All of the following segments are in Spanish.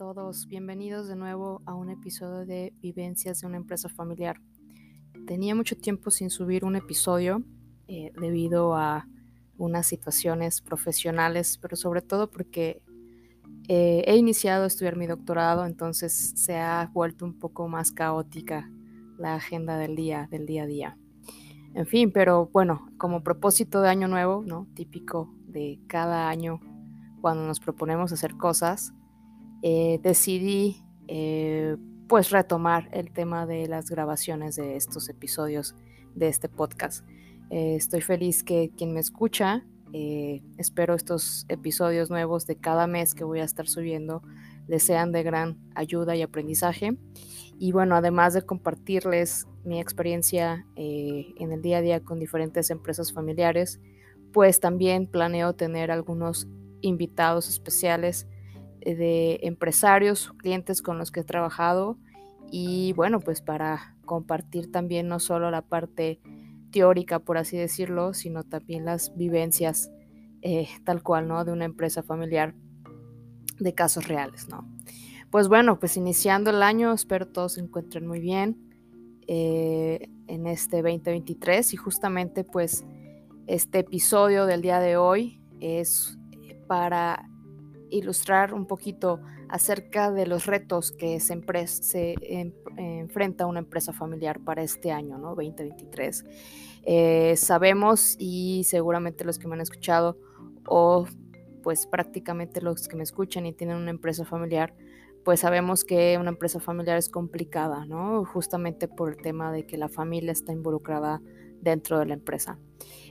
todos? Bienvenidos de nuevo a un episodio de Vivencias de una empresa familiar. Tenía mucho tiempo sin subir un episodio eh, debido a unas situaciones profesionales, pero sobre todo porque eh, he iniciado a estudiar mi doctorado, entonces se ha vuelto un poco más caótica la agenda del día, del día a día. En fin, pero bueno, como propósito de año nuevo, ¿no? Típico de cada año cuando nos proponemos hacer cosas, eh, decidí eh, pues retomar el tema de las grabaciones de estos episodios de este podcast. Eh, estoy feliz que quien me escucha, espero estos episodios nuevos de cada mes que voy a estar subiendo les sean de gran ayuda y aprendizaje. Y bueno, además de compartirles mi experiencia en el día a día con diferentes empresas familiares, pues también planeo tener algunos invitados especiales de empresarios, clientes con los que he trabajado y bueno, pues para compartir también no solo la parte teórica, por así decirlo, sino también las vivencias eh, tal cual, ¿no? De una empresa familiar de casos reales, ¿no? Pues bueno, pues iniciando el año, espero todos se encuentren muy bien eh, en este 2023 y justamente pues este episodio del día de hoy es para ilustrar un poquito acerca de los retos que se, se enfrenta una empresa familiar para este año, ¿no? 2023. Eh, sabemos y seguramente los que me han escuchado o pues prácticamente los que me escuchan y tienen una empresa familiar, pues sabemos que una empresa familiar es complicada, ¿no? Justamente por el tema de que la familia está involucrada dentro de la empresa.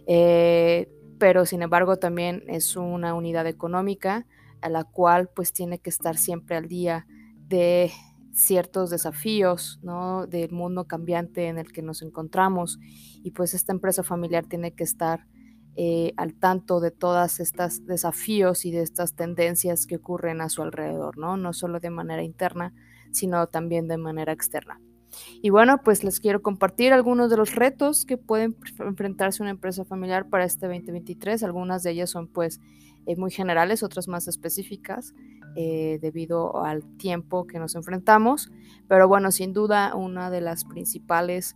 Eh, pero sin embargo también es una unidad económica a la cual pues tiene que estar siempre al día de ciertos desafíos, ¿no? Del mundo cambiante en el que nos encontramos y pues esta empresa familiar tiene que estar eh, al tanto de todas estas desafíos y de estas tendencias que ocurren a su alrededor, ¿no? No solo de manera interna, sino también de manera externa. Y bueno, pues les quiero compartir algunos de los retos que pueden enfrentarse una empresa familiar para este 2023. Algunas de ellas son pues eh, muy generales, otras más específicas eh, debido al tiempo que nos enfrentamos. Pero bueno, sin duda una de las principales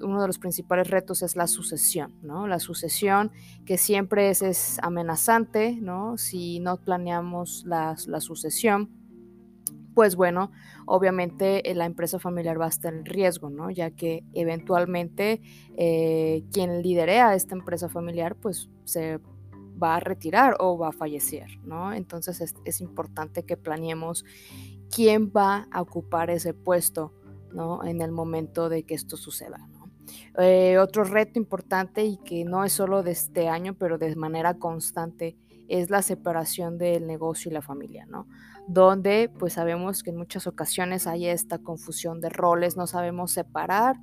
uno de los principales retos es la sucesión, ¿no? La sucesión que siempre es, amenazante, ¿no? Si no planeamos la, la sucesión, pues bueno, obviamente eh, la empresa familiar va a estar en riesgo, ¿no? Ya que eventualmente eh, quien lidera esta empresa familiar, pues se va a retirar o va a fallecer, ¿no? Entonces es, importante que planeemos quién va a ocupar ese puesto, ¿no? En el momento de que esto suceda. Eh, otro reto importante y que no es solo de este año, pero de manera constante, es la separación del negocio y la familia, ¿no? Donde pues sabemos que en muchas ocasiones hay esta confusión de roles, no sabemos separar,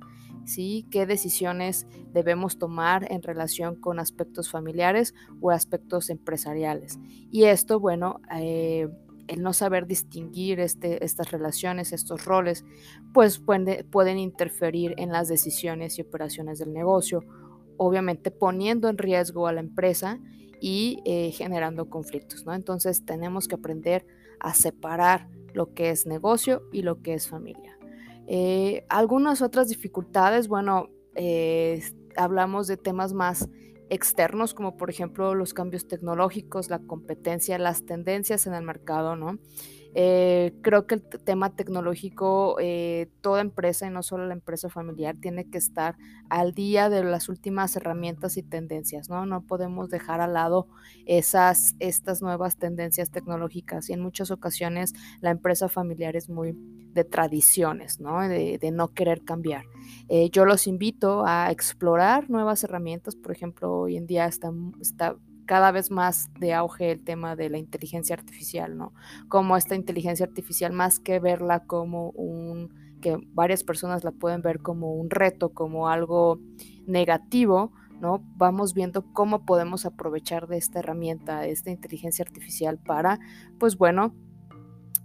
¿sí? ¿Qué decisiones debemos tomar en relación con aspectos familiares o aspectos empresariales? Y esto, bueno, eh, el no saber distinguir este, estas relaciones, estos roles, pues pueden interferir en las decisiones y operaciones del negocio, obviamente poniendo en riesgo a la empresa y eh, generando conflictos, ¿no? Entonces tenemos que aprender a separar lo que es negocio y lo que es familia. Eh, algunas otras dificultades, bueno, eh, hablamos de temas más externos, como por ejemplo los cambios tecnológicos, la competencia, las tendencias en el mercado, ¿no? Eh, creo que el tema tecnológico, eh, toda empresa y no solo la empresa familiar, tiene que estar al día de las últimas herramientas y tendencias, ¿no? No podemos dejar al lado esas, estas nuevas tendencias tecnológicas y en muchas ocasiones la empresa familiar es muy de tradiciones, ¿no? De, no querer cambiar. Eh, yo los invito a explorar nuevas herramientas, por ejemplo, hoy en día está, está cada vez más de auge el tema de la inteligencia artificial, ¿no? Como esta inteligencia artificial, más que verla como un, que varias personas la pueden ver como un reto, como algo negativo, ¿no? Vamos viendo cómo podemos aprovechar de esta herramienta, de esta inteligencia artificial para, pues bueno,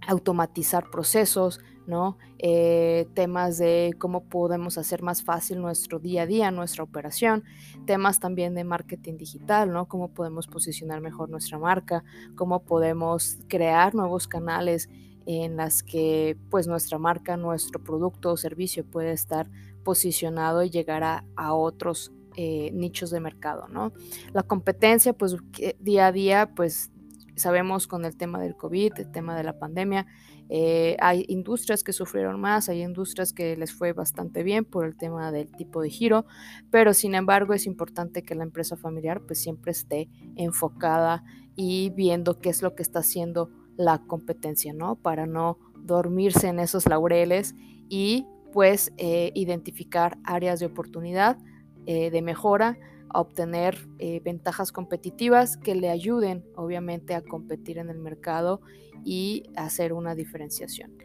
automatizar procesos, ¿no? Eh, temas de cómo podemos hacer más fácil nuestro día a día, nuestra operación, temas también de marketing digital, ¿no? Cómo podemos posicionar mejor nuestra marca, cómo podemos crear nuevos canales en las que pues nuestra marca, nuestro producto o servicio puede estar posicionado y llegar a, otros eh, nichos de mercado, ¿no? La competencia, pues día a día, pues sabemos con el tema del COVID, el tema de la pandemia, eh, hay industrias que sufrieron más, hay industrias que les fue bastante bien por el tema del tipo de giro, pero sin embargo es importante que la empresa familiar pues siempre esté enfocada y viendo qué es lo que está haciendo la competencia, ¿no? Para no dormirse en esos laureles y pues eh, identificar áreas de oportunidad, eh, de mejora, obtener eh, ventajas competitivas que le ayuden obviamente a competir en el mercado y hacer una diferenciación.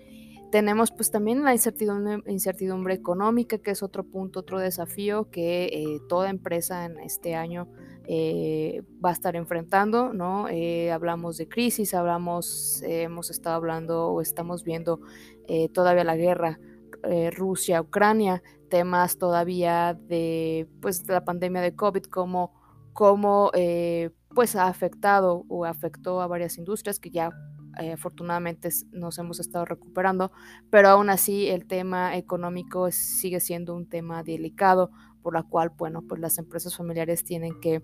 Tenemos pues también la incertidumbre, económica, que es otro punto, otro desafío que toda empresa en este año eh, va a estar enfrentando, ¿no? Eh, hablamos de crisis, hablamos, eh, hemos estado hablando o estamos viendo todavía la guerra Rusia-Ucrania, temas todavía de, pues, la pandemia de COVID, cómo, cómo pues ha afectado o afectó a varias industrias que ya afortunadamente nos hemos estado recuperando, pero aún así el tema económico sigue siendo un tema delicado, por la cual, bueno, pues las empresas familiares tienen que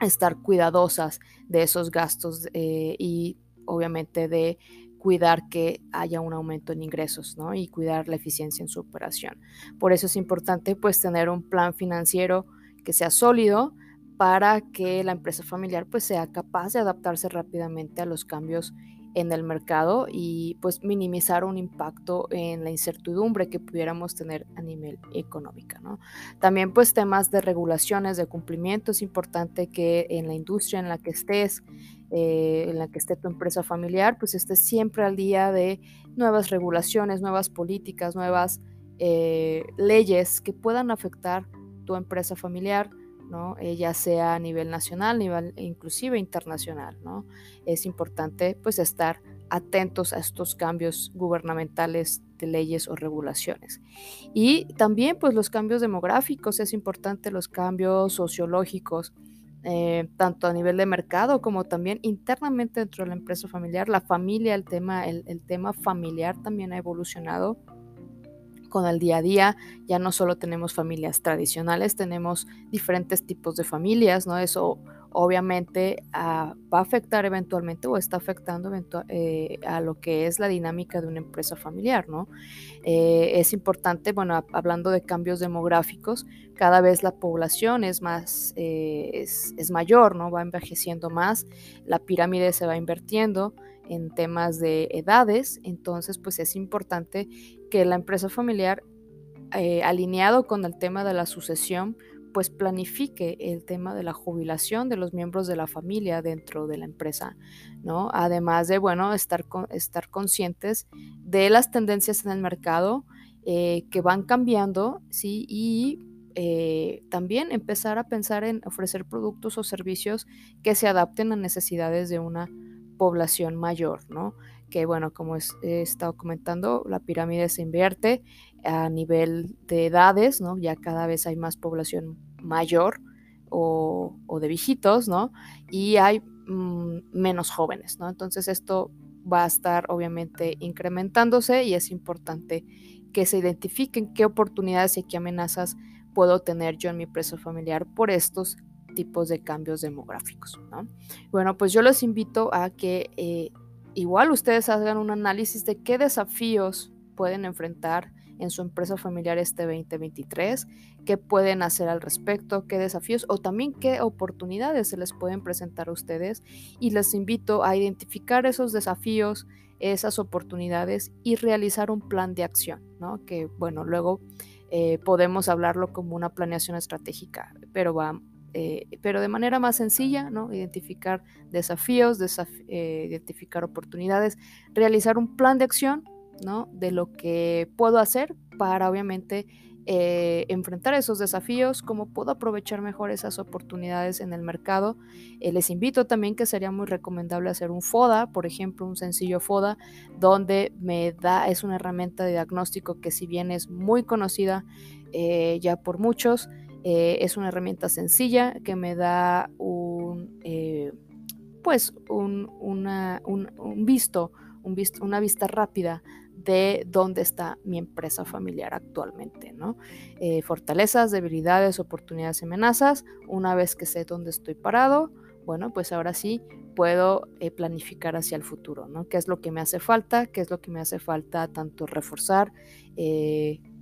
estar cuidadosas de esos gastos eh, y obviamente de cuidar que haya un aumento en ingresos, ¿no? Y cuidar la eficiencia en su operación. Por eso es importante pues tener un plan financiero que sea sólido para que la empresa familiar pues sea capaz de adaptarse rápidamente a los cambios en el mercado y pues minimizar un impacto en la incertidumbre que pudiéramos tener a nivel económico. ¿no? También pues temas de regulaciones, de cumplimiento, es importante que en la industria en la que estés, eh, en la que esté tu empresa familiar, pues estés siempre al día de nuevas regulaciones, nuevas políticas, nuevas eh, leyes que puedan afectar tu empresa familiar ¿no? Eh, ya sea a nivel nacional, nivel inclusive internacional, ¿no? Es importante pues estar atentos a estos cambios gubernamentales de leyes o regulaciones. Y también pues los cambios demográficos, es importante los cambios sociológicos, eh, tanto a nivel de mercado como también internamente dentro de la empresa familiar. La familia, el tema, el tema familiar también ha evolucionado con el día a día. Ya no solo tenemos familias tradicionales, tenemos diferentes tipos de familias, ¿no? Eso obviamente ah, va a afectar eventualmente o está afectando eh, a lo que es la dinámica de una empresa familiar, ¿no? Eh, es importante, bueno, hablando de cambios demográficos, cada vez la población es más, eh, es, mayor, ¿no? Va envejeciendo más, la pirámide se va invirtiendo en temas de edades, entonces pues es importante que la empresa familiar, eh, alineado con el tema de la sucesión, pues planifique el tema de la jubilación de los miembros de la familia dentro de la empresa, ¿no? Además de, bueno, estar, estar conscientes de las tendencias en el mercado eh, que van cambiando, ¿sí? Y eh, también empezar a pensar en ofrecer productos o servicios que se adapten a necesidades de una población mayor, ¿no? Que bueno, como he estado comentando, la pirámide se invierte a nivel de edades, ¿no? Ya cada vez hay más población mayor o, de viejitos, ¿no? Y hay mm, menos jóvenes, ¿no? Entonces esto va a estar obviamente incrementándose y es importante que se identifiquen qué oportunidades y qué amenazas puedo tener yo en mi empresa familiar por estos tipos de cambios demográficos. ¿no? Bueno, pues yo los invito a que eh, igual ustedes hagan un análisis de qué desafíos pueden enfrentar en su empresa familiar este 2023, qué pueden hacer al respecto, qué desafíos o también qué oportunidades se les pueden presentar a ustedes. Y les invito a identificar esos desafíos, esas oportunidades y realizar un plan de acción, ¿no? Que bueno, luego eh, podemos hablarlo como una planeación estratégica, pero va eh, pero de manera más sencilla, ¿no? Identificar desafíos, eh, identificar oportunidades, realizar un plan de acción, ¿no? De lo que puedo hacer para obviamente eh, enfrentar esos desafíos, cómo puedo aprovechar mejor esas oportunidades en el mercado. les invito también que sería muy recomendable hacer un FODA, por ejemplo, un sencillo FODA, donde me da, es una herramienta de diagnóstico que si bien es muy conocida ya por muchos, eh, es una herramienta sencilla que me da un, eh, pues un, un, visto una vista rápida de dónde está mi empresa familiar actualmente, ¿no? Eh, fortalezas, debilidades, oportunidades y amenazas. Una vez que sé dónde estoy parado, bueno, pues ahora sí puedo planificar hacia el futuro, ¿no? ¿Qué es lo que me hace falta? ¿Qué es lo que me hace falta tanto reforzar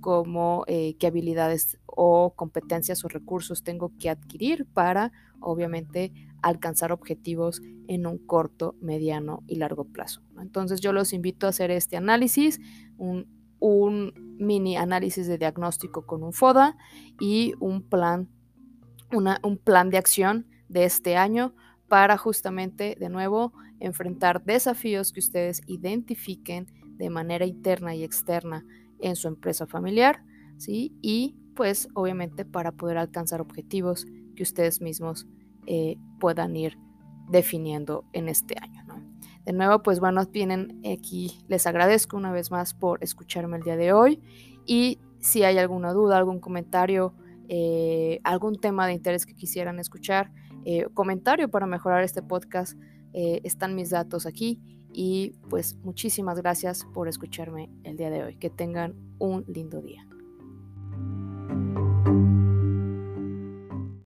como qué habilidades o competencias o recursos tengo que adquirir para, obviamente, alcanzar objetivos en un corto, mediano y largo plazo. Entonces yo los invito a hacer este análisis, un, mini análisis de diagnóstico con un FODA y un plan, un plan de acción de este año para justamente, de nuevo, enfrentar desafíos que ustedes identifiquen de manera interna y externa en su empresa familiar, ¿sí? Y pues obviamente para poder alcanzar objetivos que ustedes mismos eh, puedan ir definiendo en este año. De nuevo, pues bueno, vienen aquí, les agradezco una vez más por escucharme el día de hoy y si hay alguna duda, algún comentario, eh, algún tema de interés que quisieran escuchar, eh, comentario para mejorar este podcast, están mis datos aquí y pues muchísimas gracias por escucharme el día de hoy. Que tengan un lindo día.